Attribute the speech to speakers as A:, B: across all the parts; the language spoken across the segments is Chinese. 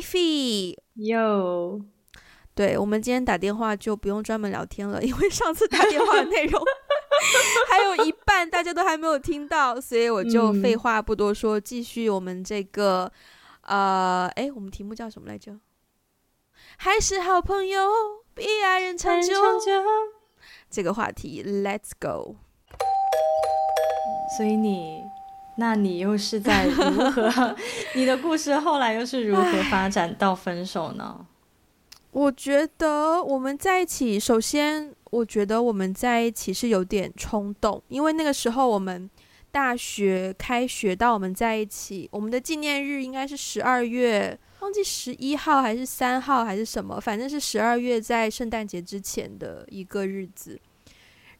A: Ivy，
B: 哟，
A: 对，我们今天打电话就不用专门聊天了，因为上次打电话的内容 还有一半大家都还没有听到，所以我就废话不多说，继续我们这个，呃，哎，我们题目叫什么来着？还是好朋友比爱人长久。这个话题，Let's go。
B: 所以你。那你又是在如何？你的故事后来又是如何发展到分手呢？
A: 我觉得我们在一起，首先我觉得我们在一起是有点冲动，因为那个时候我们大学开学到我们在一起，我们的纪念日应该是十二月，忘记十一号还是三号还是什么，反正是十二月在圣诞节之前的一个日子，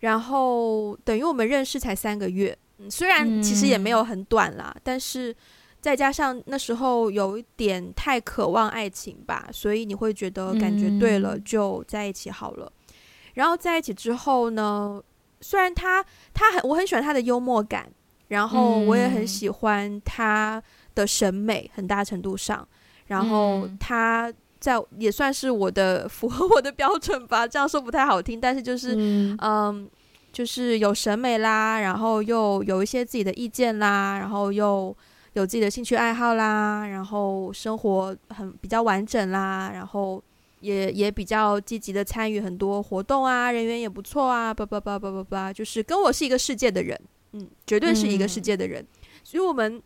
A: 然后等于我们认识才三个月。虽然其实也没有很短啦，嗯，但是再加上那时候有一点太渴望爱情吧，所以你会觉得感觉对了就在一起好了。嗯，然后在一起之后呢，虽然他他很我很喜欢他的幽默感，然后我也很喜欢他的审美，很大程度上，然后他在也算是我的符合我的标准吧。这样说不太好听，但是就是嗯。嗯就是有审美啦，然后又有一些自己的意见啦，然后又有自己的兴趣爱好啦，然后生活很比较完整啦，然后也也比较积极的参与很多活动啊，人缘也不错啊，叭叭叭叭叭叭，就是跟我是一个世界的人，嗯，绝对是一个世界的人，嗯、所以我们，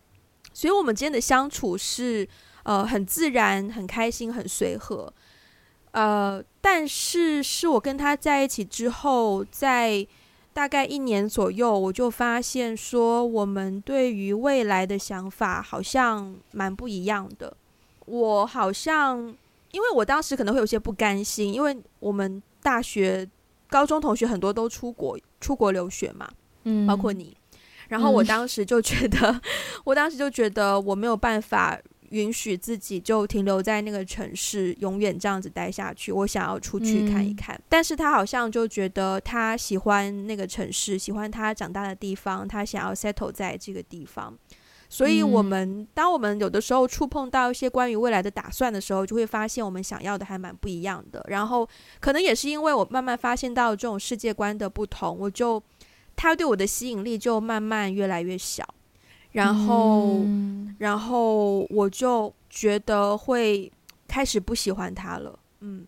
A: 所以我们之间的相处是呃很自然、很开心、很随和，呃，但是是我跟他在一起之后，在大概一年左右，我就发现说，我们对于未来的想法好像蛮不一样的。我好像，因为我当时可能会有些不甘心，因为我们大学、高中同学很多都出国出国留学嘛，嗯，包括你。然后我当时就觉得，嗯、我当时就觉得我没有办法。允许自己就停留在那个城市，永远这样子待下去。我想要出去看一看，嗯，但是他好像就觉得他喜欢那个城市，喜欢他长大的地方，他想要 settle 在这个地方。所以，我们、嗯、当我们有的时候触碰到一些关于未来的打算的时候，就会发现我们想要的还蛮不一样的。然后，可能也是因为我慢慢发现到这种世界观的不同，我就他对我的吸引力就慢慢越来越小。然后、嗯，然后我就觉得会开始不喜欢他了。嗯，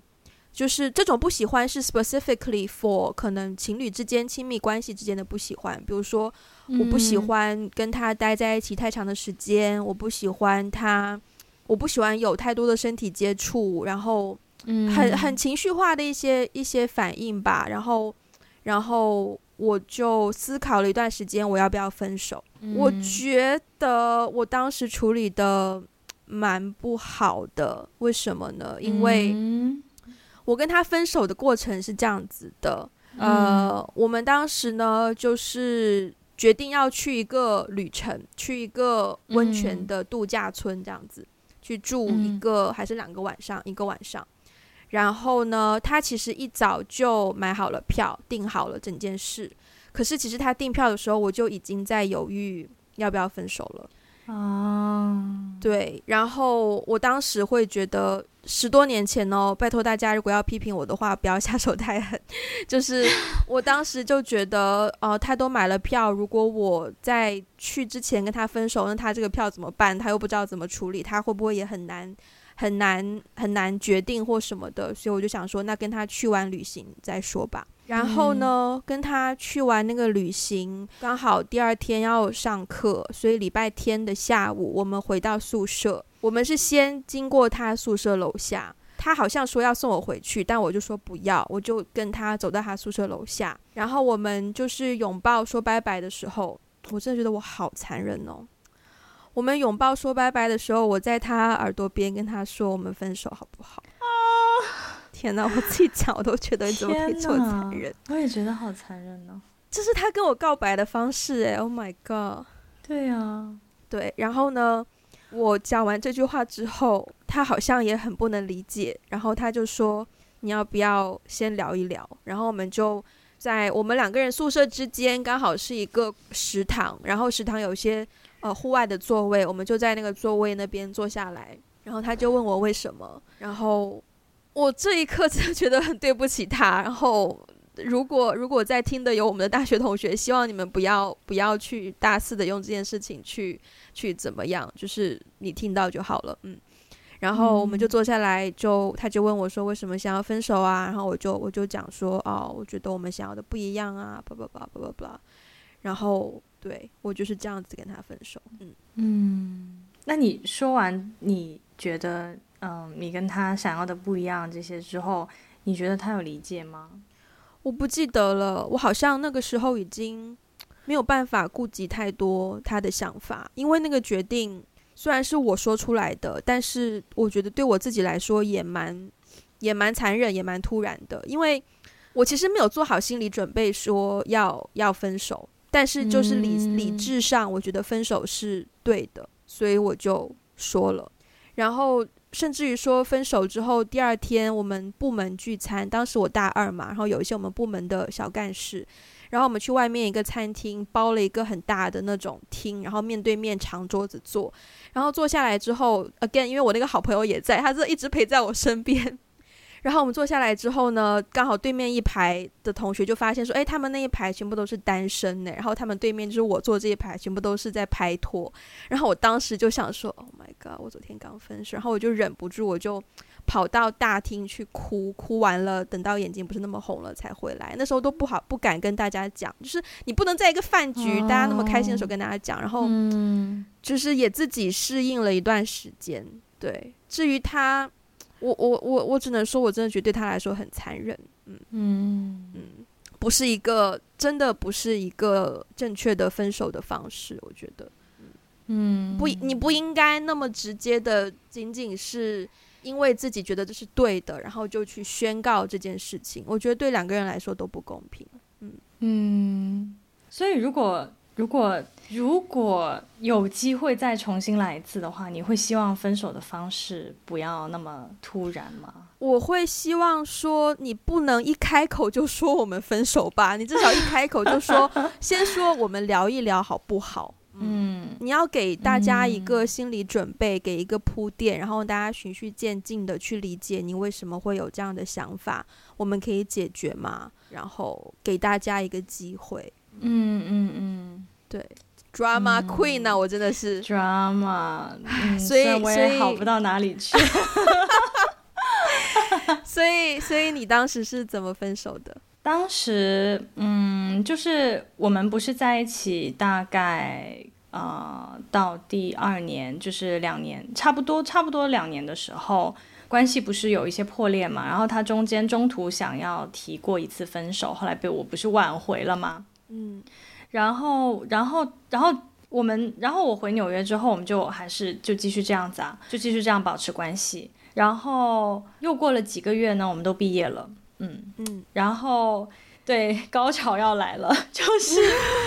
A: 就是这种不喜欢是 specifically for 可能情侣之间亲密关系之间的不喜欢。比如说，我不喜欢跟他待在一起太长的时间，嗯、我不喜欢他，我不喜欢有太多的身体接触，然后很很情绪化的一些一些反应吧。然后，然后。我就思考了一段时间，我要不要分手？嗯。我觉得我当时处理的蛮不好的，为什么呢？因为我跟他分手的过程是这样子的，嗯。呃，我们当时呢，就是决定要去一个旅程，去一个温泉的度假村，这样子去住一个还是两个晚上，一个晚上。然后呢，他其实一早就买好了票，订好了整件事。可是其实他订票的时候，我就已经在犹豫要不要分手了。哦，对。然后我当时会觉得，十多年前哦，拜托大家，如果要批评我的话，不要 下手太狠。就是我当时就觉得，呃，他都买了票，如果我在去之前跟他分手，那他这个票怎么办？他又不知道怎么处理，他会不会也很难？很难很难决定或什么的，所以我就想说，那跟他去完旅行再说吧。然后呢，嗯、跟他去完那个旅行，刚好第二天要上课，所以礼拜天的下午我们回到宿舍。我们是先经过他宿舍楼下，他好像说要送我回去，但我就说不要，我就跟他走到他宿舍楼下，然后我们就是拥抱说拜拜的时候，我真的觉得我好残忍哦。我们拥抱说拜拜的时候，我在他耳朵边跟他说：“我们分手好不好？”啊！天哪，我自己讲我都觉得你怎么可以这么残忍？
B: 我也觉得好残忍哦。
A: 这是他跟我告白的方式哎！Oh my god！
B: 对啊，
A: 对。然后呢，我讲完这句话之后，他好像也很不能理解。然后他就说：“你要不要先聊一聊？”然后我们就在我们两个人宿舍之间，刚好是一个食堂，然后食堂有些。呃，户外的座位，我们就在那个座位那边坐下来，然后他就问我为什么，然后我这一刻真的觉得很对不起他。然后如果如果在听的有我们的大学同学，希望你们不要不要去大肆的用这件事情去去怎么样，就是你听到就好了，嗯。然后我们就坐下来就，就他就问我说为什么想要分手啊？然后我就我就讲说哦，我觉得我们想要的不一样啊，叭叭叭叭叭叭。然后对我就是这样子跟他分手。嗯
B: 嗯，那你说完你觉得嗯、呃，你跟他想要的不一样这些之后，你觉得他有理解吗？
A: 我不记得了，我好像那个时候已经没有办法顾及太多他的想法，因为那个决定。虽然是我说出来的，但是我觉得对我自己来说也蛮也蛮残忍，也蛮突然的。因为我其实没有做好心理准备，说要要分手，但是就是理理智上，我觉得分手是对的，所以我就说了。然后甚至于说分手之后，第二天我们部门聚餐，当时我大二嘛，然后有一些我们部门的小干事。然后我们去外面一个餐厅，包了一个很大的那种厅，然后面对面长桌子坐。然后坐下来之后，again，因为我那个好朋友也在，他就一直陪在我身边。然后我们坐下来之后呢，刚好对面一排的同学就发现说，哎，他们那一排全部都是单身呢。然后他们对面就是我坐这一排，全部都是在拍拖。然后我当时就想说，Oh my god，我昨天刚分手。然后我就忍不住，我就跑到大厅去哭，哭完了，等到眼睛不是那么红了才回来。那时候都不好，不敢跟大家讲，就是你不能在一个饭局，大家那么开心的时候跟大家讲。然后，就是也自己适应了一段时间。对，至于他。我我我我只能说，我真的觉得对他来说很残忍，嗯。嗯。嗯，不是一个真的不是一个正确的分手的方式，我觉得，嗯，不，你不应该那么直接的，仅仅是因为自己觉得这是对的，然后就去宣告这件事情，我觉得对两个人来说都不公平，嗯。
B: 嗯，所以如果。如果如果有机会再重新来一次的话，你会希望分手的方式不要那么突然吗？
A: 我会希望说，你不能一开口就说我们分手吧，你至少一开口就说，先说我们聊一聊好不好？嗯，你要给大家一个心理准备，嗯、给一个铺垫，然后大家循序渐进的去理解你为什么会有这样的想法，我们可以解决吗？然后给大家一个机会。
B: 嗯嗯嗯，
A: 对，drama queen 呢、啊，嗯、我真的是
B: drama，、嗯、
A: 所以
B: 我也好不到哪里去。
A: 所以，所以你当时是怎么分手的？
B: 当时，嗯，就是我们不是在一起大概呃到第二年，就是两年，差不多差不多两年的时候，关系不是有一些破裂嘛？然后他中间中途想要提过一次分手，后来被我不是挽回了吗？嗯，然后，然后，然后我们，然后我回纽约之后，我们就还是就继续这样子啊，就继续这样保持关系。然后又过了几个月呢，我们都毕业了。嗯嗯，然后对，高潮要来了，就是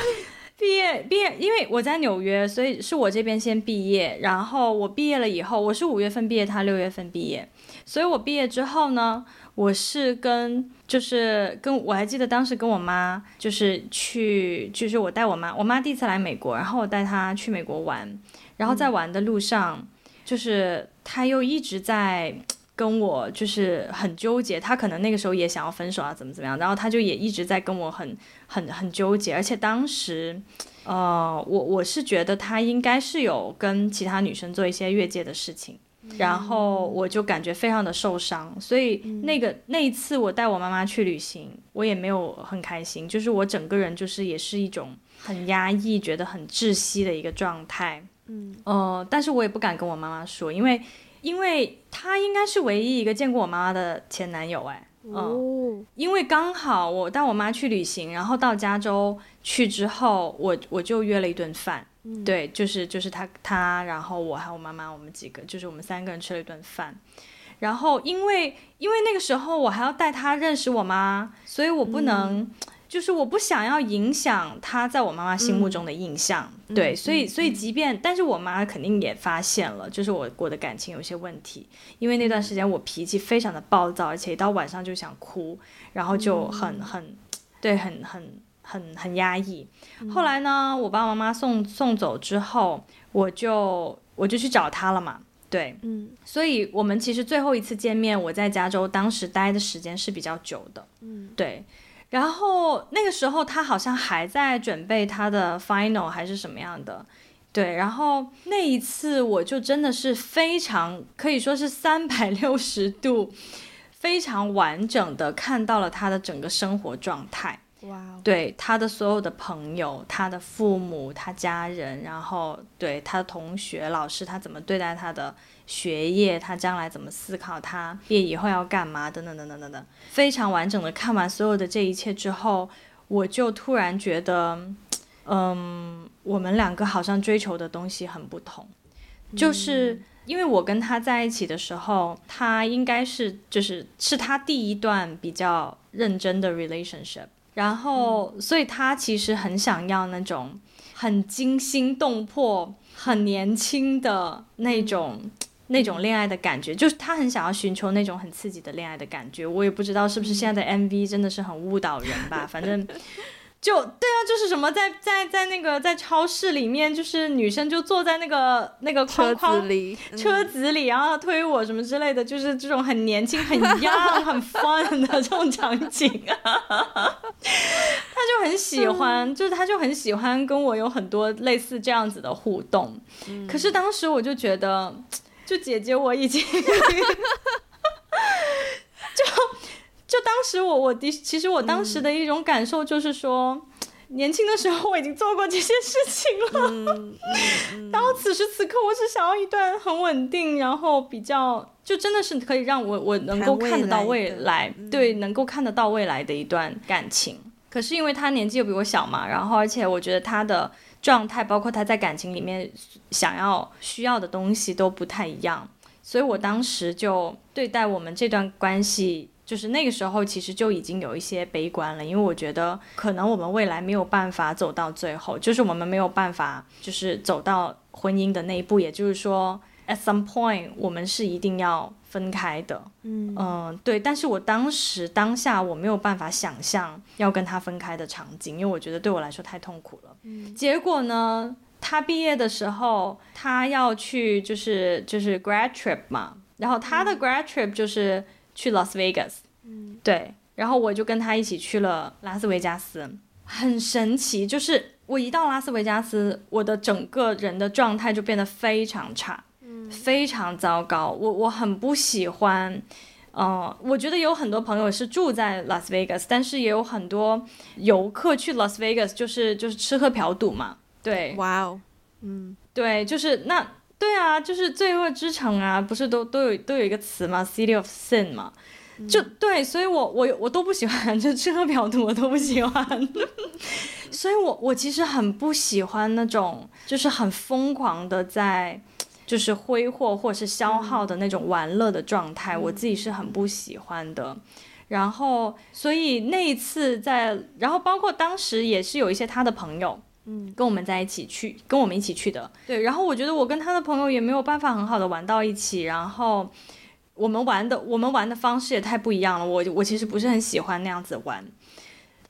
B: 毕业毕业，因为我在纽约，所以是我这边先毕业。然后我毕业了以后，我是五月份毕业，他六月份毕业，所以我毕业之后呢。我是跟就是跟我还记得当时跟我妈就是去就是我带我妈我妈第一次来美国，然后我带她去美国玩，然后在玩的路上，就是她又一直在跟我就是很纠结，她可能那个时候也想要分手啊怎么怎么样，然后她就也一直在跟我很很很纠结，而且当时呃我我是觉得她应该是有跟其他女生做一些越界的事情。然后我就感觉非常的受伤，所以那个那一次我带我妈妈去旅行，我也没有很开心，就是我整个人就是也是一种很压抑、觉得很窒息的一个状态。嗯，呃，但是我也不敢跟我妈妈说，因为因为他应该是唯一一个见过我妈妈的前男友，哎，哦，因为刚好我带我妈去旅行，然后到加州去之后，我我就约了一顿饭。对，就是就是他他，然后我还有我妈妈，我们几个，就是我们三个人吃了一顿饭。然后因为因为那个时候我还要带他认识我妈，所以我不能，嗯、就是我不想要影响他在我妈妈心目中的印象。嗯、对，所以所以即便，嗯、但是我妈肯定也发现了，就是我我的感情有些问题，因为那段时间我脾气非常的暴躁，而且一到晚上就想哭，然后就很很，对，很很。很很压抑，后来呢，我把我妈妈送送走之后，我就我就去找他了嘛。对，
A: 嗯，
B: 所以我们其实最后一次见面，我在加州当时待的时间是比较久的，
A: 嗯，
B: 对。然后那个时候他好像还在准备他的 final 还是什么样的，对。然后那一次我就真的是非常可以说是三百六十度，非常完整的看到了他的整个生活
A: 状态。
B: 对他的所有的朋友、他的父母、他家人，然后对他的同学、老师，他怎么对待他的学业，他将来怎么思考，他毕业以后要干嘛，等等等等等等，非常完整的看完所有的这一切之后，我就突然觉得，嗯，我们两个好像追求的东西很不同，就是因为我跟他在一起的时候，他应该是就是是他第一段比较认真的 relationship。然后，所以他其实很想要那种很惊心动魄、很年轻的那种、那种恋爱的感觉，就是他很想要寻求那种很刺激的恋爱的感觉。我也不知道是不是现在的 MV 真的是很误导人吧，反正。就对啊，就是什么在在在那个在超市里面，就是女生就坐在那个那个框框
A: 车子里，嗯、
B: 车子里，然后推我什么之类的，就是这种很年轻、很 young、很 fun 的这种场景啊，他就很喜欢，嗯、就是他就很喜欢跟我有很多类似这样子的互动。嗯、可是当时我就觉得，就姐姐我已经 就。就当时我我的其实我当时的一种感受就是说，嗯、年轻的时候我已经做过这些事情了，嗯嗯、到此时此刻我只想要一段很稳定，然后比较就真的是可以让我我能够看得到未来，
A: 未来
B: 对，能够看得到未来的一段感情。嗯、可是因为他年纪又比我小嘛，然后而且我觉得他的状态，包括他在感情里面想要需要的东西都不太一样，所以我当时就对待我们这段关系。就是那个时候，其实就已经有一些悲观了，因为我觉得可能我们未来没有办法走到最后，就是我们没有办法，就是走到婚姻的那一步。也就是说，at some point，我们是一定要分开的。嗯嗯、呃，对。但是我当时当下我没有办法想象要跟他分开的场景，因为我觉得对我来说太痛苦了。嗯。结果呢，他毕业的时候，他要去就是就是 grad trip 嘛，然后他的 grad trip 就是。去 Las Vegas，嗯，对，然后我就跟他一起去了拉斯维加斯，很神奇，就是我一到拉斯维加斯，我的整个人的状态就变得非常差，嗯，非常糟糕，我我很不喜欢，嗯、呃，我觉得有很多朋友是住在 Las Vegas，但是也有很多游客去 Las Vegas 就是就是吃喝嫖赌嘛，对，
A: 哇哦，嗯，
B: 对，就是那。对啊，就是罪恶之城啊，不是都都有都有一个词嘛？City of Sin 嘛，就对，所以我我我都不喜欢，就吃喝嫖赌我都不喜欢，所以我我其实很不喜欢那种就是很疯狂的在就是挥霍或是消耗的那种玩乐的状态，嗯、我自己是很不喜欢的。然后，所以那一次在，然后包括当时也是有一些他的朋友。嗯，跟我们在一起去，跟我们一起去的。对，然后我觉得我跟他的朋友也没有办法很好的玩到一起，然后我们玩的我们玩的方式也太不一样了。我我其实不是很喜欢那样子玩，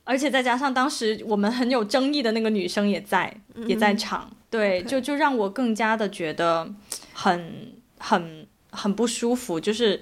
B: 而且再加上当时我们很有争议的那个女生也在也在场，嗯、对.就就让我更加的觉得很很很不舒服，就是。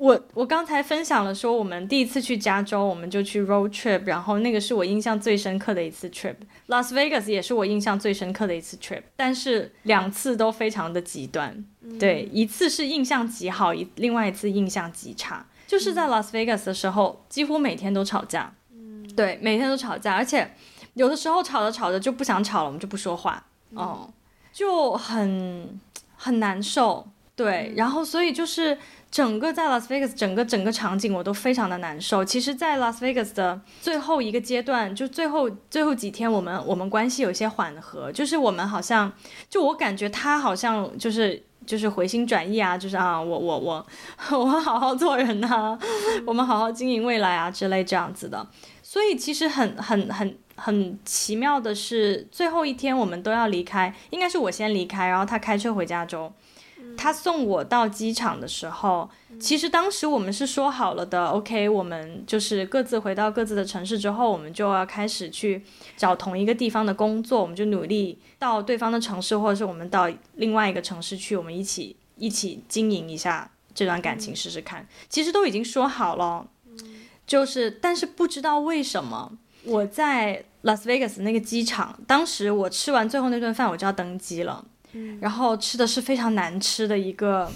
B: 我我刚才分享了说，我们第一次去加州，我们就去 road trip，然后那个是我印象最深刻的一次 trip。Las Vegas 也是我印象最深刻的一次 trip，但是两次都非常的极端。嗯、对，一次是印象极好，一另外一次印象极差。就是在 Las Vegas 的时候，几乎每天都吵架。嗯，对，每天都吵架，而且有的时候吵着吵着就不想吵了，我们就不说话，哦、嗯，就很很难受。对，嗯、然后所以就是。整个在 Las Vegas 整个整个场景我都非常的难受。其实，在 Las Vegas 的最后一个阶段，就最后最后几天，我们我们关系有些缓和，就是我们好像，就我感觉他好像就是就是回心转意啊，就是啊，我我我 我好好做人啊，我们好好经营未来啊之类这样子的。所以其实很很很很奇妙的是，最后一天我们都要离开，应该是我先离开，然后他开车回加州。他送我到机场的时候，其实当时我们是说好了的，OK，我们就是各自回到各自的城市之后，我们就要开始去找同一个地方的工作，我们就努力到对方的城市，或者是我们到另外一个城市去，我们一起。一起经营一下这段感情试试看。其实都已经说好了，就是但是不知道为什么我在 Las Vegas 那个机场，当时我吃完最后那顿饭我就要登机了，然后吃的是非常难吃的一个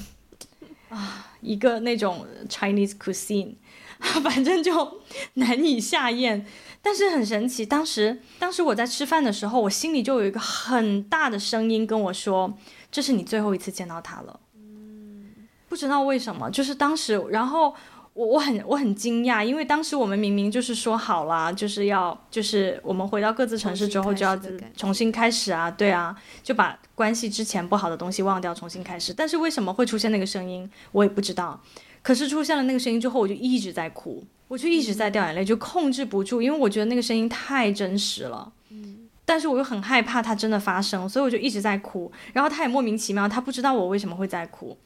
B: 啊一个那种 Chinese cuisine，反正就难以下咽。但是很神奇，当时当时我在吃饭的时候，我心里就有一个很大的声音跟我说：“这是你最后一次见到他了。”嗯，不知道为什么，就是当时，然后我我很我很惊讶，因为当时我们明明就是说好了，就是要就是我们回到各自城市之后就要重新开始啊，对啊，就把关系之前不好的东西忘掉，重新开始。但是为什么会出现那个声音，我也不知道。可是出现了那个声音之后，我就一直在哭。我就一直在掉眼泪，就控制不住，因为我觉得那个声音太真实了。嗯，但是我又很害怕它真的发生，所以我就一直在哭。然后他也莫名其妙，他不知道我为什么会在哭。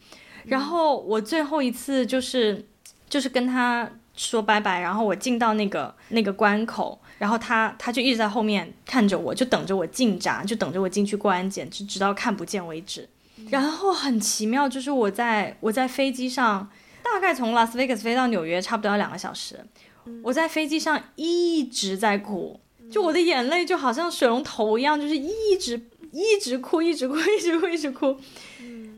B: 然后我最后一次就是就是跟他说拜拜，然后我进到那个那个关口，然后他他就一直在后面看着我，就等着我进闸，就等着我进去过安检，就直到看不见为止。然后很奇妙，就是我在我在飞机上。大概从拉斯维加斯飞到纽约，差不多要两个小时。我在飞机上一直在哭，就我的眼泪就好像水龙头一样，就是一直一直哭，一直哭，一直哭，一直哭，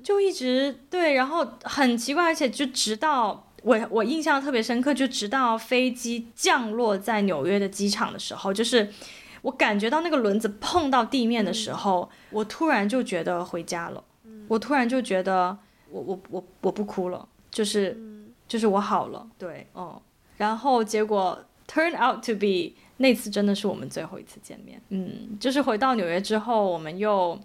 B: 就一直对。然后很奇怪，而且就直到我我印象特别深刻，就直到飞机降落在纽约的机场的时候，就是我感觉到那个轮子碰到地面的时候，我突然就觉得回家了。我突然就觉得我我我我不哭了。就是，就是我好了，对，哦，然后结果 turn out to be 那次真的是我们最后一次见面，嗯，就是回到纽约之后，我们又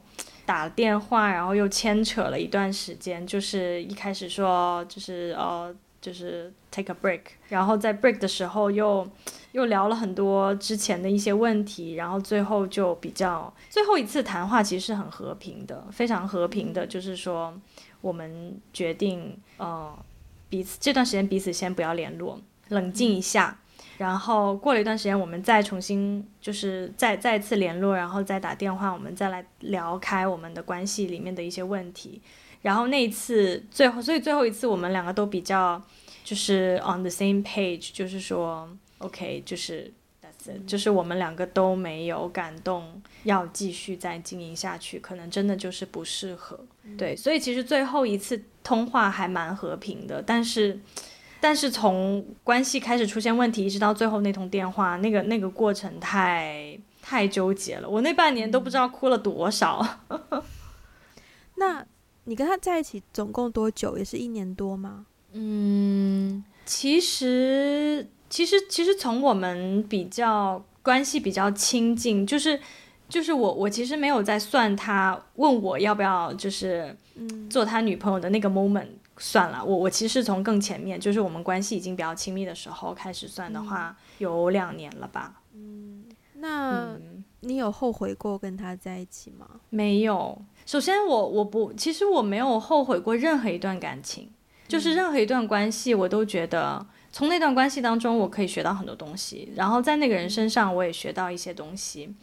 B: 打了电话，然后又牵扯了一段时间，就是一开始说就是呃就是 take a break，然后在 break 的时候又又聊了很多之前的一些问题，然后最后就比较最后一次谈话其实是很和平的，非常和平的，就是说。我们决定，呃，彼此这段时间彼此先不要联络，冷静一下，然后过了一段时间，我们再重新就是再再次联络，然后再打电话，我们再来聊开我们的关系里面的一些问题。然后那一次最后，所以最后一次我们两个都比较就是 on the same page，就是说 OK，就是。就是我们两个都没有感动，要继续再经营下去，可能真的就是不适合。对，所以其实最后一次通话还蛮和平的，但是，但是从关系开始出现问题，一直到最后那通电话，那个那个过程太太纠结了。我那半年都不知道哭了多少。
A: 那你跟他在一起总共多久？也是一年多吗？
B: 嗯，其实。其实，其实从我们比较关系比较亲近，就是，就是我我其实没有在算他问我要不要就是做他女朋友的那个 moment 算了，我我其实从更前面，就是我们关系已经比较亲密的时候开始算的话，有两年了吧。
A: 嗯，那你有后悔过跟他在一起吗？
B: 没有。首先我，我我不，其实我没有后悔过任何一段感情，就是任何一段关系，我都觉得。从那段关系当中，我可以学到很多东西，然后在那个人身上，我也学到一些东西。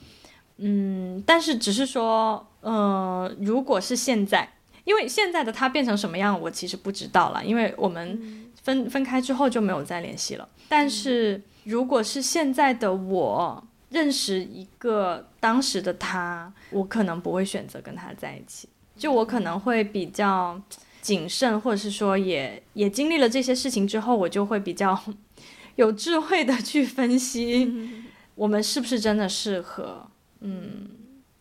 B: 嗯，但是只是说，呃，如果是现在，因为现在的他变成什么样，我其实不知道了，因为我们分分开之后就没有再联系了。但是如果是现在的我认识一个当时的他，我可能不会选择跟他在一起，就我可能会比较。谨慎，或者是说也，也也经历了这些事情之后，我就会比较 有智慧的去分析，我们是不是真的适合？嗯，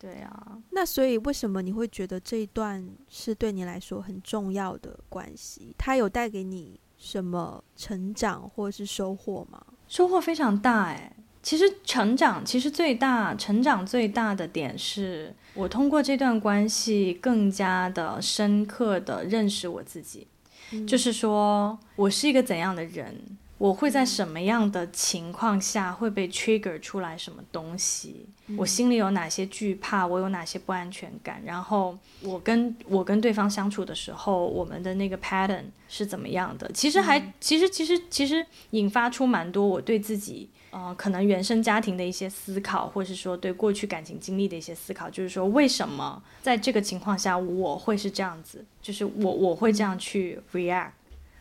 B: 对啊。
A: 那所以，为什么你会觉得这一段是对你来说很重要的关系？它有带给你什么成长或者是收获吗？
B: 收获非常大哎。其实成长，其实最大成长最大的点是我通过这段关系更加的深刻的认识我自己，嗯、就是说我是一个怎样的人，我会在什么样的情况下会被 trigger 出来什么东西？嗯、我心里有哪些惧怕？我有哪些不安全感？然后我跟我跟对方相处的时候，我们的那个 pattern 是怎么样的？其实还、嗯、其实其实其实引发出蛮多我对自己呃可能原生家庭的一些思考，或是说对过去感情经历的一些思考，就是说为什么在这个情况下我会是这样子？就是我我会这样去 react。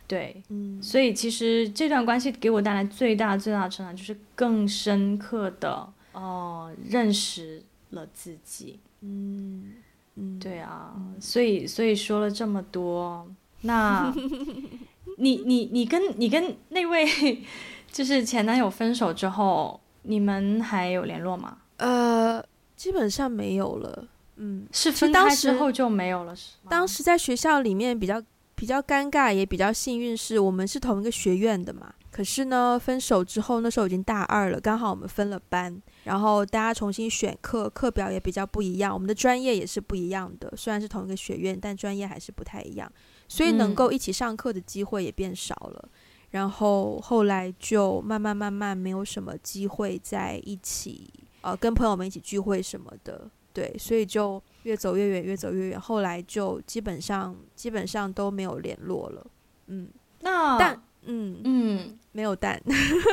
B: 对，嗯，所以其实这段关系给我带来最大最大的成长，就是更深刻的哦、呃、认识了自己，嗯嗯，对啊，所以所以说了这么多，那 你你你跟你跟那位就是前男友分手之后，你们还有联络吗？
A: 呃，基本上没有了，嗯，
B: 是分开之后就没有了，是吗？
A: 当时在学校里面比较。比较尴尬，也比较幸运，是我们是同一个学院的嘛。可是呢，分手之后，那时候已经大二了，刚好我们分了班，然后大家重新选课，课表也比较不一样，我们的专业也是不一样的。虽然是同一个学院，但专业还是不太一样，所以能够一起上课的机会也变少了。嗯、然后后来就慢慢慢慢没有什么机会在一起，呃，跟朋友们一起聚会什么的。对，所以就越走越远，越走越远。后来就基本上基本上都没有联络了。嗯，
B: 那
A: 但嗯嗯没有但。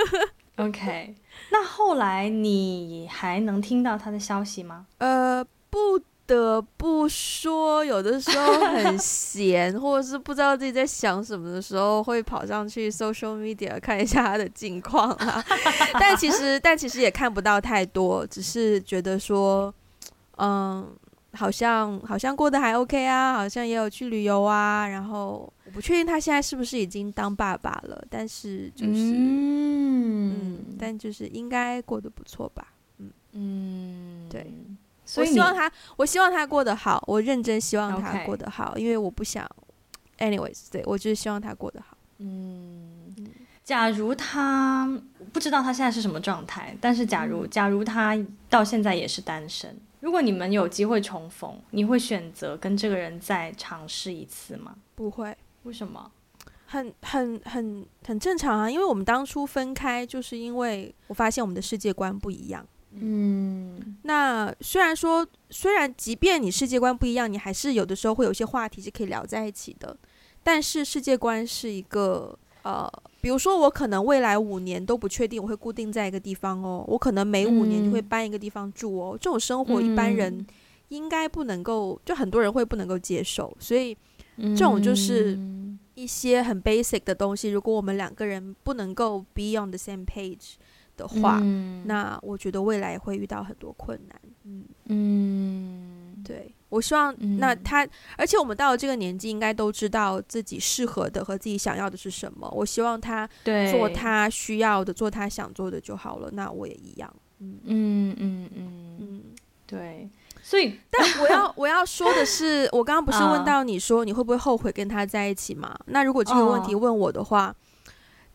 B: OK，那后来你还能听到他的消息吗？
A: 呃，不得不说，有的时候很 闲，或者是不知道自己在想什么的时候，会跑上去 social media 看一下他的近况啊。但其实但其实也看不到太多，只是觉得说。嗯，好像好像过得还 OK 啊，好像也有去旅游啊。然后我不确定他现在是不是已经当爸爸了，但是就是嗯，嗯，但就是应该过得不错吧。嗯嗯，对，所以希望他，我希望他过得好，我认真希望他过得好.因为我不想，anyways，对，我就是希望他过得好。
B: 嗯，假如他不知道他现在是什么状态，但是假如、嗯、假如他到现在也是单身。如果你们有机会重逢，你会选择跟这个人再尝试一次吗？
A: 不会。
B: 为什么？
A: 很很很很正常啊，因为我们当初分开，就是因为我发现我们的世界观不一样。嗯。那虽然说，虽然即便你世界观不一样，你还是有的时候会有一些话题是可以聊在一起的，但是世界观是一个呃。比如说，我可能未来五年都不确定我会固定在一个地方哦，我可能每五年就会搬一个地方住哦。嗯、这种生活一般人应该不能够，就很多人会不能够接受。所以，这种就是一些很 basic 的东西。如果我们两个人不能够 be on the same page 的话，嗯、那我觉得未来也会遇到很多困难。嗯嗯，对。我希望那他，嗯、而且我们到了这个年纪，应该都知道自己适合的和自己想要的是什么。我希望他做他需要的，做他想做的就好了。那我也一样。嗯嗯嗯嗯嗯，
B: 对。所以，
A: 但我要我要说的是，我刚刚不是问到你说你会不会后悔跟他在一起吗？啊、那如果这个问题问我的话。哦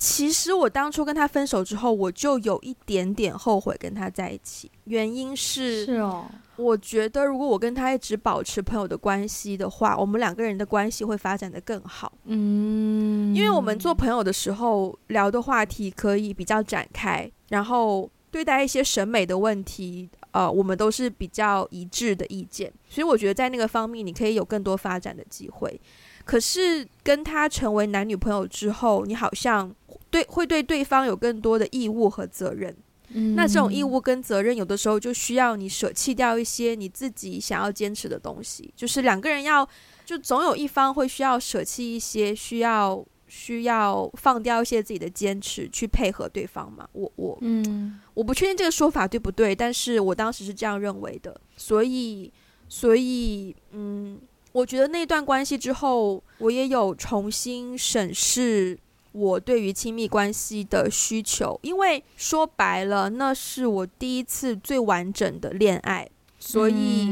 A: 其实我当初跟他分手之后，我就有一点点后悔跟他在一起。原因是，
B: 是哦，
A: 我觉得如果我跟他一直保持朋友的关系的话，我们两个人的关系会发展的更好。嗯，因为我们做朋友的时候聊的话题可以比较展开，然后对待一些审美的问题，呃，我们都是比较一致的意见，所以我觉得在那个方面你可以有更多发展的机会。可是跟他成为男女朋友之后，你好像对会对对方有更多的义务和责任。嗯，那这种义务跟责任，有的时候就需要你舍弃掉一些你自己想要坚持的东西。就是两个人要，就总有一方会需要舍弃一些，需要需要放掉一些自己的坚持，去配合对方嘛。我我嗯，我不确定这个说法对不对，但是我当时是这样认为的。所以所以嗯。我觉得那段关系之后，我也有重新审视我对于亲密关系的需求，因为说白了，那是我第一次最完整的恋爱，所以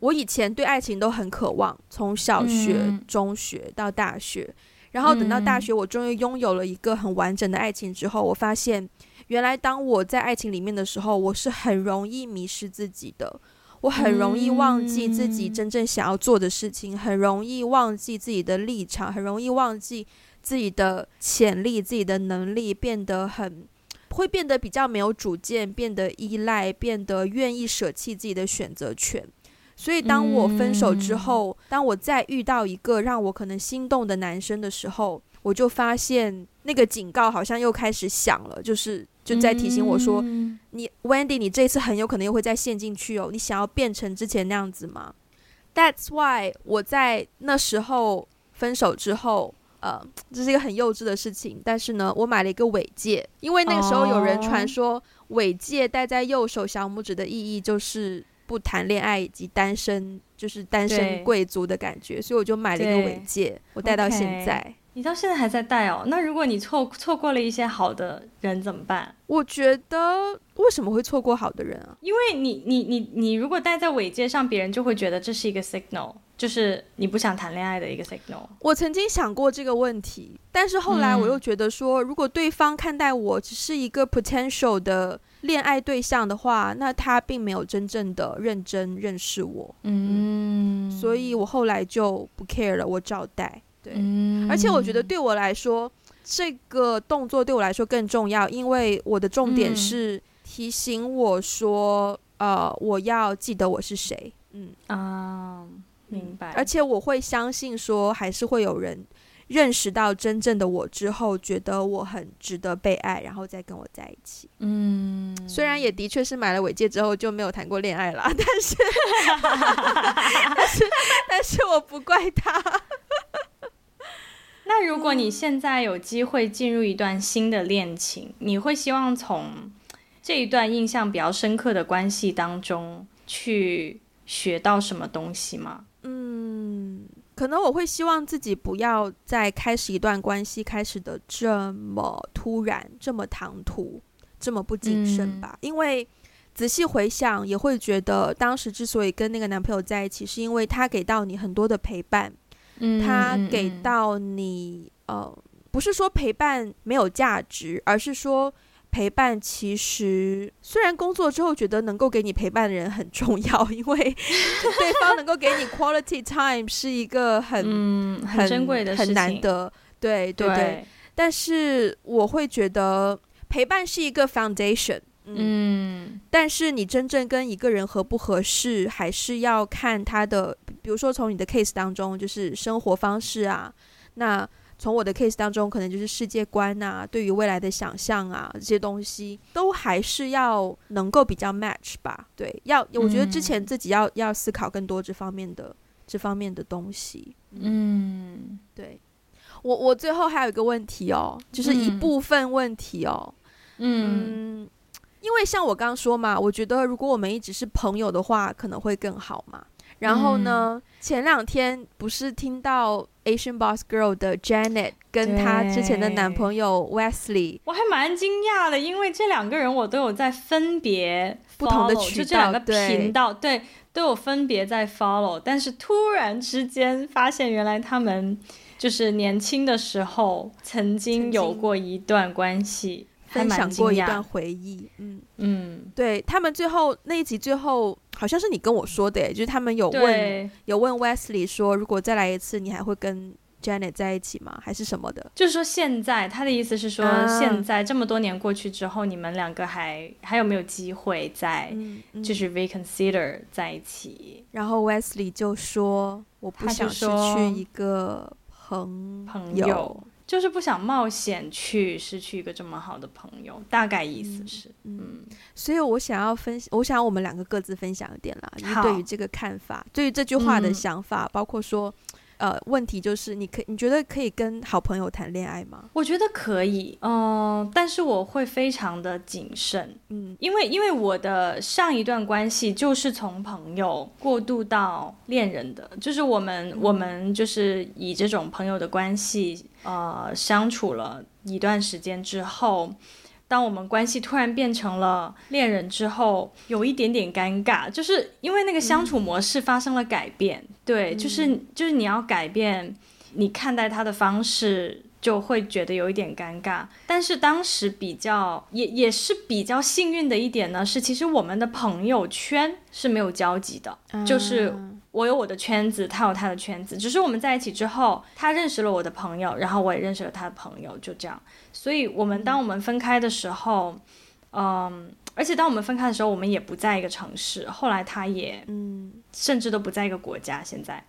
A: 我以前对爱情都很渴望，从小学、中学到大学，然后等到大学，我终于拥有了一个很完整的爱情之后，我发现，原来当我在爱情里面的时候，我是很容易迷失自己的。我很容易忘记自己真正想要做的事情，很容易忘记自己的立场，很容易忘记自己的潜力、自己的能力变得很，会变得比较没有主见，变得依赖，变得愿意舍弃自己的选择权。所以，当我分手之后，嗯、当我再遇到一个让我可能心动的男生的时候，我就发现那个警告好像又开始响了，就是就在提醒我说：“嗯、你 Wendy，你这次很有可能又会再陷进去哦。你想要变成之前那样子吗？”That's why 我在那时候分手之后，呃，这是一个很幼稚的事情。但是呢，我买了一个尾戒，因为那个时候有人传说尾戒戴在右手小拇指的意义就是。不谈恋爱以及单身，就是单身贵族的感觉，所以我就买了一个尾戒，我戴到现在。
B: 你到现在还在带哦？那如果你错错过了一些好的人怎么办？
A: 我觉得为什么会错过好的人啊？
B: 因为你你你你如果戴在尾戒上，别人就会觉得这是一个 signal。就是你不想谈恋爱的一个 signal。
A: 我曾经想过这个问题，但是后来我又觉得说，嗯、如果对方看待我只是一个 potential 的恋爱对象的话，那他并没有真正的认真认识我。嗯，所以我后来就不 care 了，我照戴。对，嗯、而且我觉得对我来说，这个动作对我来说更重要，因为我的重点是提醒我说，嗯、呃，我要记得我是谁。嗯啊。
B: 明白，
A: 而且我会相信说，还是会有人认识到真正的我之后，觉得我很值得被爱，然后再跟我在一起。嗯，虽然也的确是买了尾戒之后就没有谈过恋爱了，但是，但是，但是我不怪他。
B: 那如果你现在有机会进入一段新的恋情，你会希望从这一段印象比较深刻的关系当中去学到什么东西吗？
A: 嗯，可能我会希望自己不要再开始一段关系，开始的这么突然，这么唐突，这么不谨慎吧。嗯、因为仔细回想，也会觉得当时之所以跟那个男朋友在一起，是因为他给到你很多的陪伴，嗯、他给到你，呃，不是说陪伴没有价值，而是说。陪伴其实虽然工作之后觉得能够给你陪伴的人很重要，因为 对方能够给你 quality time 是一个很、嗯、很珍贵的很难得。对对对，对但是我会觉得陪伴是一个 foundation，嗯，嗯但是你真正跟一个人合不合适，还是要看他的，比如说从你的 case 当中，就是生活方式啊，那。从我的 case 当中，可能就是世界观啊，对于未来的想象啊，这些东西都还是要能够比较 match 吧。对，要我觉得之前自己要要思考更多这方面的这方面的东西。嗯，对。我我最后还有一个问题哦，就是一部分问题哦。嗯，嗯，因为像我刚刚说嘛，我觉得如果我们一直是朋友的话，可能会更好嘛。然后呢，嗯、前两天不是听到 Asian Boss Girl 的 Janet 跟她之前的男朋友 Wesley，
B: 我还蛮惊讶的，因为这两个人我都有在分别 follow, 不同的渠道，就这两个频道，对，对，都有分别在 follow，但是突然之间发现，原来他们就是年轻的时候曾经有过一段关系。
A: 分享过一段回忆，嗯嗯，对他们最后那一集最后好像是你跟我说的，就是他们有问有问 Wesley 说，如果再来一次，你还会跟 Janet 在一起吗？还是什么的？
B: 就是说现在他的意思是说，现在这么多年过去之后，你们两个还还有没有机会再就是 reconsider 在一起？
A: 然后 Wesley 就说，我不想失去一个朋
B: 朋友。就是不想冒险去失去一个这么好的朋友，大概意思是，嗯，嗯，
A: 所以我想要分享，我想要我们两个各自分享一点啦，就是对于这个看法，对于这句话的想法，嗯、包括说。呃，问题就是，你可你觉得可以跟好朋友谈恋爱吗？
B: 我觉得可以，嗯、呃，但是我会非常的谨慎，嗯，因为因为我的上一段关系就是从朋友过渡到恋人的，就是我们、嗯、我们就是以这种朋友的关系，呃，相处了一段时间之后。当我们关系突然变成了恋人之后，有一点点尴尬，就是因为那个相处模式发生了改变。嗯、对，就是就是你要改变你看待他的方式，就会觉得有一点尴尬。但是当时比较也也是比较幸运的一点呢，是其实我们的朋友圈是没有交集的，嗯、就是我有我的圈子，他有他的圈子，只是我们在一起之后，他认识了我的朋友，然后我也认识了他的朋友，就这样。所以，我们当我们分开的时候，嗯，而且当我们分开的时候，我们也不在一个城市。后来，他也，嗯，甚至都不在一个国家。现在，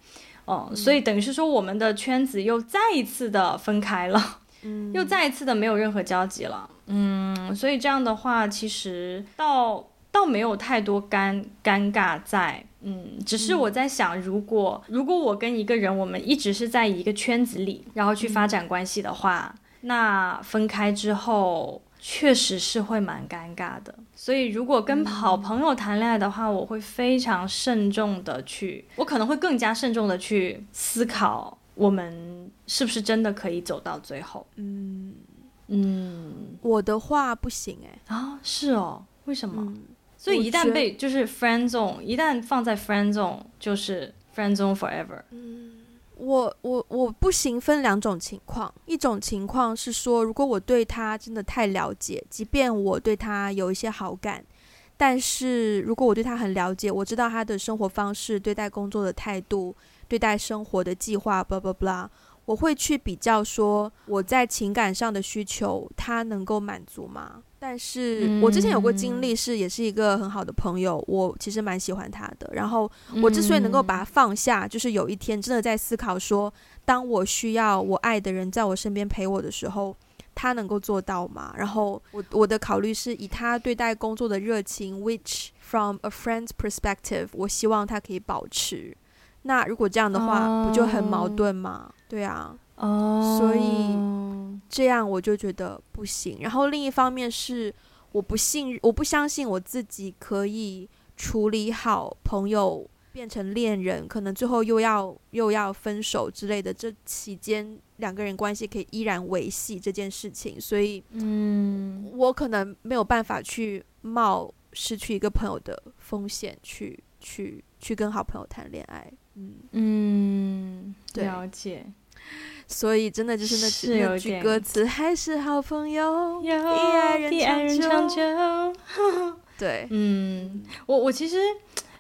B: 嗯，所以等于是说，我们的圈子又再一次的分开了，嗯，又再一次的没有任何交集了，嗯，所以这样的话，其实到。倒没有太多尴尴尬在，嗯，只是我在想，如果如果我跟一个人，我们一直是在一个圈子里，然后去发展关系的话，那分开之后确实是会蛮尴尬的。所以如果跟好朋友谈恋爱的话，我会非常慎重的去，我可能会更加慎重的去思考，我们是不是真的可以走到最后。嗯
A: 嗯，我的话不行诶。
B: 啊，是哦，为什么？嗯所以一旦被就是 friend zone，一旦放在 friend zone，就是 friend zone forever。
A: 嗯，我我我不行，分两种情况，一种情况是说，如果我对他真的太了解，即便我对他有一些好感，但是如果我对他很了解，我知道他的生活方式、对待工作的态度、对待生活的计划，blah blah blah。我会去比较说我在情感上的需求，他能够满足吗？但是我之前有过经历，是也是一个很好的朋友，我其实蛮喜欢他的。然后我之所以能够把他放下，就是有一天真的在思考说，当我需要我爱的人在我身边陪我的时候，他能够做到吗？然后我我的考虑是以他对待工作的热情，which from a friend's perspective，我希望他可以保持。那如果这样的话，不就很矛盾吗？对啊，哦，所以这样我就觉得不行。然后另一方面是我不信，我不相信我自己可以处理好朋友变成恋人，可能最后又要又要分手之类的。这期间两个人关系可以依然维系这件事情，所以嗯，我可能没有办法去冒失去一个朋友的风险去去去跟好朋友谈恋爱。嗯
B: 嗯，了解。
A: 所以真的就是那句那句歌词，还是好朋友，
B: 比爱人长久。
A: 对，
B: 嗯，我我其实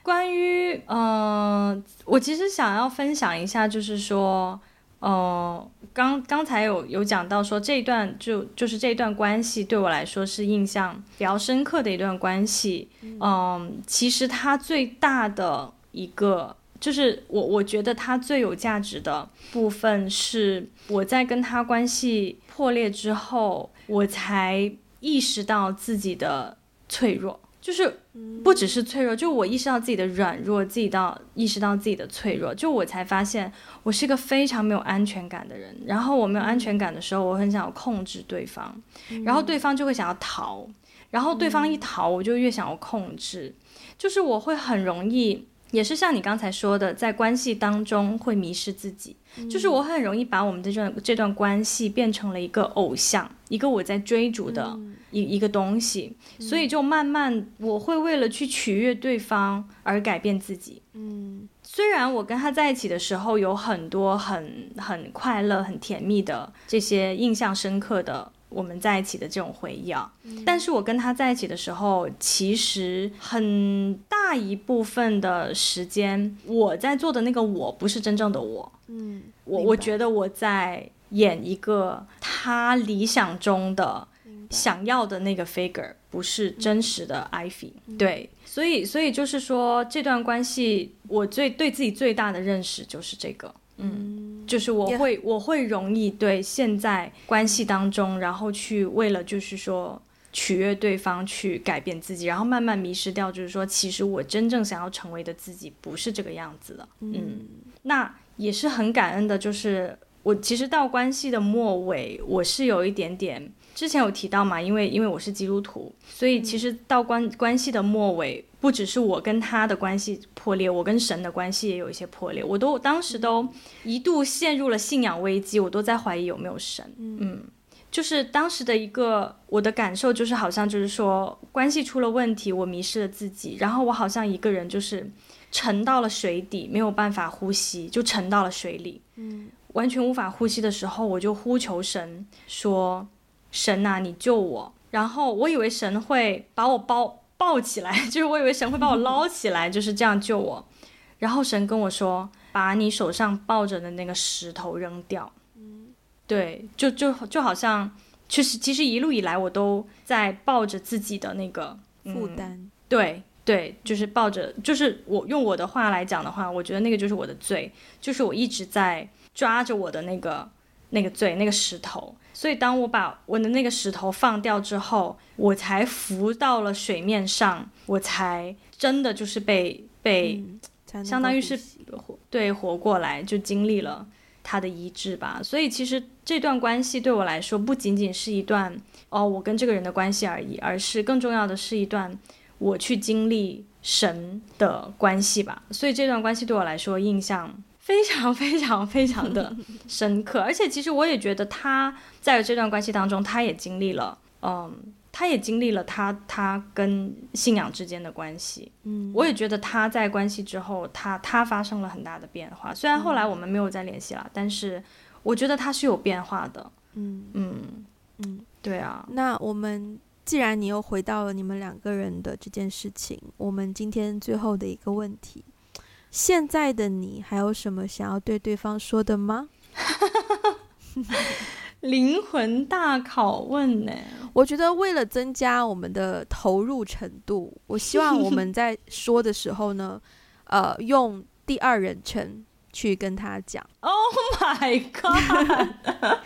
B: 关于嗯、呃，我其实想要分享一下，就是说，呃，刚刚才有有讲到说这一段就就是这段关系对我来说是印象比较深刻的一段关系。嗯、呃，其实它最大的一个。就是我，我觉得他最有价值的部分是我在跟他关系破裂之后，我才意识到自己的脆弱，就是不只是脆弱，就我意识到自己的软弱，自己到意识到自己的脆弱，就我才发现我是一个非常没有安全感的人。然后我没有安全感的时候，我很想要控制对方，然后对方就会想要逃，然后对方一逃，我就越想要控制，就是我会很容易。也是像你刚才说的，在关系当中会迷失自己，嗯、就是我很容易把我们的这段这段关系变成了一个偶像，一个我在追逐的一、嗯、一个东西，所以就慢慢我会为了去取悦对方而改变自己。嗯，虽然我跟他在一起的时候有很多很很快乐、很甜蜜的这些印象深刻的。我们在一起的这种回忆啊，嗯，但是我跟他在一起的时候，其实很大一部分的时间，我在做的那个我不是真正的我，嗯，我我觉得我在演一个他理想中的想要的那个 figure，不是真实的 Ivy，嗯，对，所以所以就是说这段关系，我最对自己最大的认识就是这个。嗯，就是我会，yeah. 我会容易对现在关系当中，然后去为了就是说取悦对方，去改变自己，然后慢慢迷失掉，就是说其实我真正想要成为的自己不是这个样子的。嗯，嗯，那也是很感恩的，就是我其实到关系的末尾，我是有一点点。之前有提到嘛，因为因为我是基督徒，所以其实到关关系的末尾，不只是我跟他的关系破裂，我跟神的关系也有一些破裂。我都当时都一度陷入了信仰危机，我都在怀疑有没有神。嗯，就是当时的一个我的感受，就是好像就是说关系出了问题，我迷失了自己，然后我好像一个人就是沉到了水底，没有办法呼吸，就沉到了水里，嗯，完全无法呼吸的时候，我就呼求神说。神呐，你救我！然后我以为神会把我抱抱起来，就是我以为神会把我捞起来，就是这样救我。然后神跟我说，把你手上抱着的那个石头扔掉。嗯，对，就就就好像，其实其实一路以来我都在抱着自己的那个、
A: 嗯、负担。
B: 对对，就是抱着，就是我用我的话来讲的话，我觉得那个就是我的罪，就是我一直在抓着我的那个那个嘴，那个石头。所以当我把我的那个石头放掉之后，我才浮到了水面上，我才真的就是被被。嗯相当于是活对活过来，就经历了他的医治吧。所以其实这段关系对我来说，不仅仅是一段哦，我跟这个人的关系而已，而是更重要的是一段我去经历神的关系吧。所以这段关系对我来说印象非常 非常非常的深刻，而且其实我也觉得他在这段关系当中，他也经历了嗯。他也经历了他他跟信仰之间的关系，嗯，我也觉得他在关系之后，他他发生了很大的变化。虽然后来我们没有再联系了，嗯，但是我觉得他是有变化的，嗯嗯嗯，对啊。
A: 那我们既然你又回到了你们两个人的这件事情，我们今天最后的一个问题：现在的你还有什么想要对对方说的吗？
B: 灵魂大拷问呢？
A: 我觉得为了增加我们的投入程度，我希望我们在说的时候呢，呃，用第二人称去跟他讲。
B: Oh my god！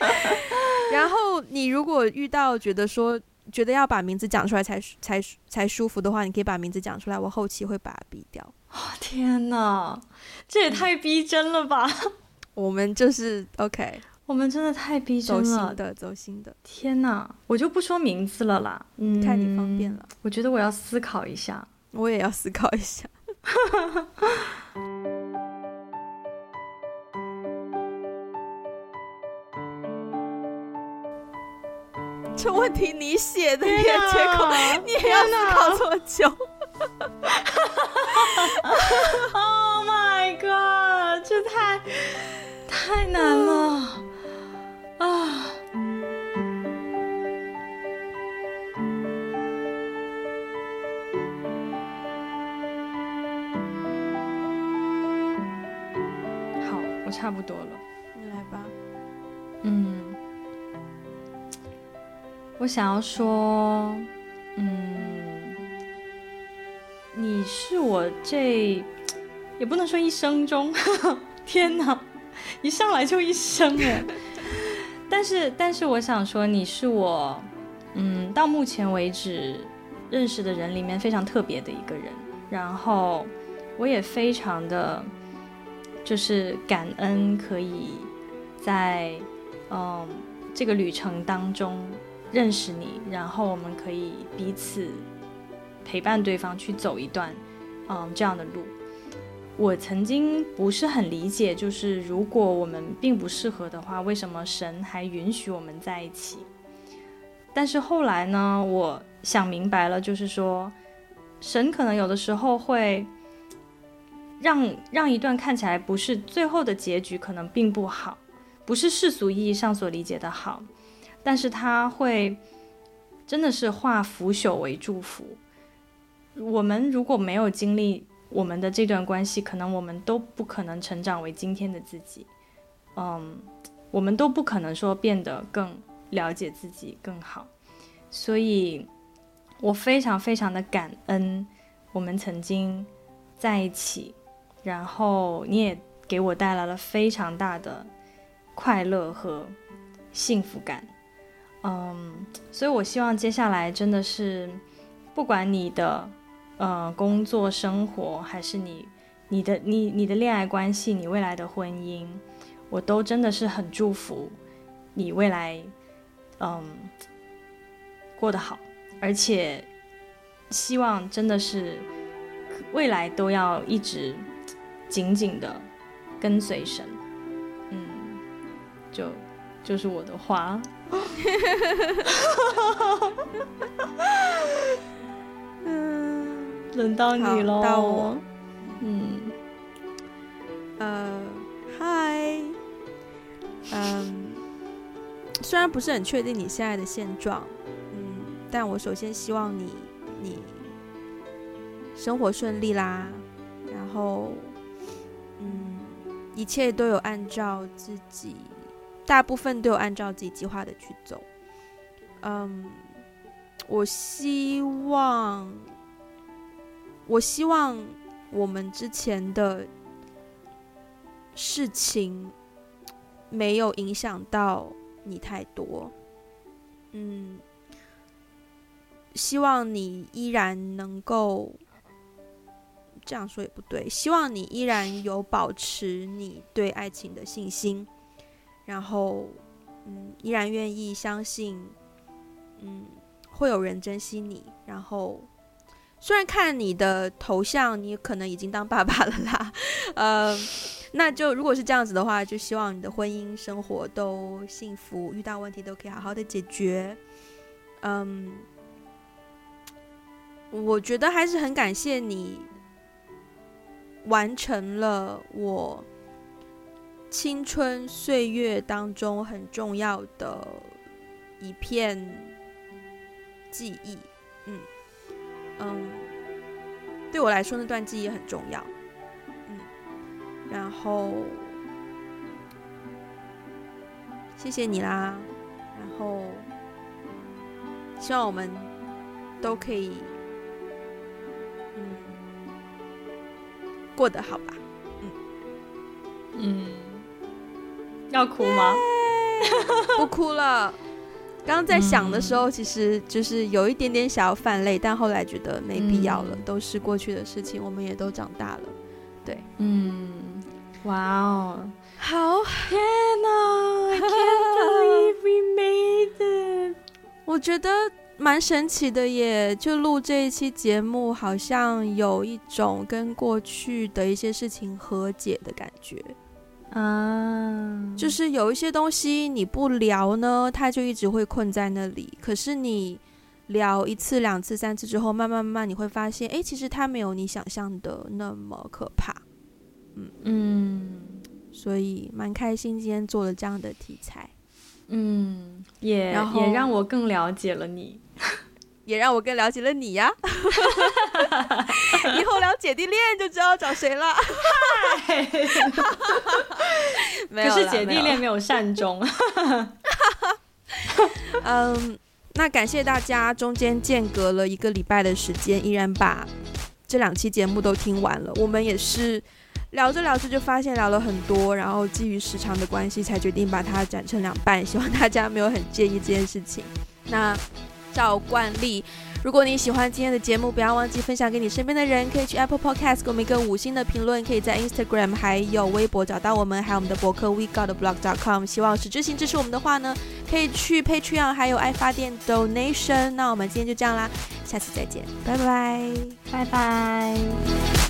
A: 然后你如果遇到觉得说觉得要把名字讲出来才才才舒服的话，你可以把名字讲出来，我后期会把它逼掉。
B: 哦，天哪，这也太逼真了吧！
A: 我们就是 OK。
B: 我们真的太逼真了，
A: 走心的，走心的。
B: 天哪，我就不说名字了啦，
A: 嗯，看你方便了。
B: 我觉得我要思考一下，
A: 我也要思考一下。这问题你写的，耶，结果你也要思考这么久。
B: Oh my god，这太太难了。啊，好，我差不多了，
A: 你来吧。
B: 嗯，我想要说，是我这，也不能说一生中，天哪，一上来就一生哎。但是，但是，我想说，你是我，嗯，到目前为止认识的人里面非常特别的一个人。然后，我也非常的，就是感恩可以在，嗯，这个旅程当中认识你，然后我们可以彼此陪伴对方去走一段，嗯，这样的路。我曾经不是很理解，就是如果我们并不适合的话，为什么神还允许我们在一起？但是后来呢，我想明白了，就是说，神可能有的时候会让让一段看起来不是最后的结局，可能并不好，不是世俗意义上所理解的好，但是他会真的是化腐朽为祝福。我们如果没有经历。我们的这段关系，可能我们都不可能成长为今天的自己，嗯，我们都不可能说变得更了解自己更好，所以，我非常非常的感恩我们曾经在一起，然后你也给我带来了非常大的快乐和幸福感，嗯，所以我希望接下来真的是，不管你的。呃，工作生活还是你，你的你你的恋爱关系，你未来的婚姻，我都真的是很祝福你未来，嗯，过得好，而且希望真的是未来都要一直紧紧的跟随神，嗯，就就是我的话。轮到你喽，
A: 到我，嗯，呃，嗨，嗯，虽然不是很确定你现在的现状，嗯，但我首先希望你，你生活顺利啦，然后，嗯，一切都有按照自己，大部分都有按照自己计划的去走。嗯，我希望，我希望我们之前的事情没有影响到你太多。嗯，希望你依然能够。这样说也不对。希望你依然有保持你对爱情的信心，然后，嗯，依然愿意相信，嗯，会有人珍惜你。然后，虽然看你的头像，你可能已经当爸爸了啦，呃，那就如果是这样子的话，就希望你的婚姻生活都幸福，遇到问题都可以好好的解决。嗯，我觉得还是很感谢你。完成了我青春岁月当中很重要的一片记忆，嗯嗯，对我来说那段记忆也很重要，嗯，然后谢谢你啦，然后希望我们都可以嗯。过得好吧，嗯
B: 嗯，要哭吗？
A: 不哭了。刚刚在想的时候，其实就是有一点点想要泛泪，但后来觉得没必要了，嗯、都是过去的事情，我们也都长大了。对，
B: 嗯，哇哦，
A: 好，
B: 天哪，I can't believe we made it。
A: 我觉得。蛮神奇的耶，就录这一期节目，好像有一种跟过去的一些事情和解的感觉啊。就是有一些东西你不聊呢，它就一直会困在那里。可是你聊一次、两次、三次之后，慢慢慢慢你会发现，哎，其实它没有你想象的那么可怕。嗯嗯，所以蛮开心今天做了这样的题材。
B: 嗯，也然后也让我更了解了你。
A: 也让我更了解了你呀！以后聊姐弟恋就知道找谁了。
B: 嗨可是姐弟恋没有善终。
A: 嗯，那感谢大家，中间间隔了一个礼拜的时间，依然把这两期节目都听完了。我们也是聊着聊着就发现聊了很多，然后基于时长的关系，才决定把它斩成两半。希望大家没有很介意这件事情。那。照惯例，如果你喜欢今天的节目，不要忘记分享给你身边的人。可以去 Apple Podcast 给我们一个五星的评论，可以在 Instagram 还有微博找到我们，还有我们的博客 w e g o t b l o g c o m。希望实质性支持我们的话呢，可以去 Patreon 还有爱发电 Donation。那我们今天就这样啦，下次再见，拜拜，
B: 拜拜。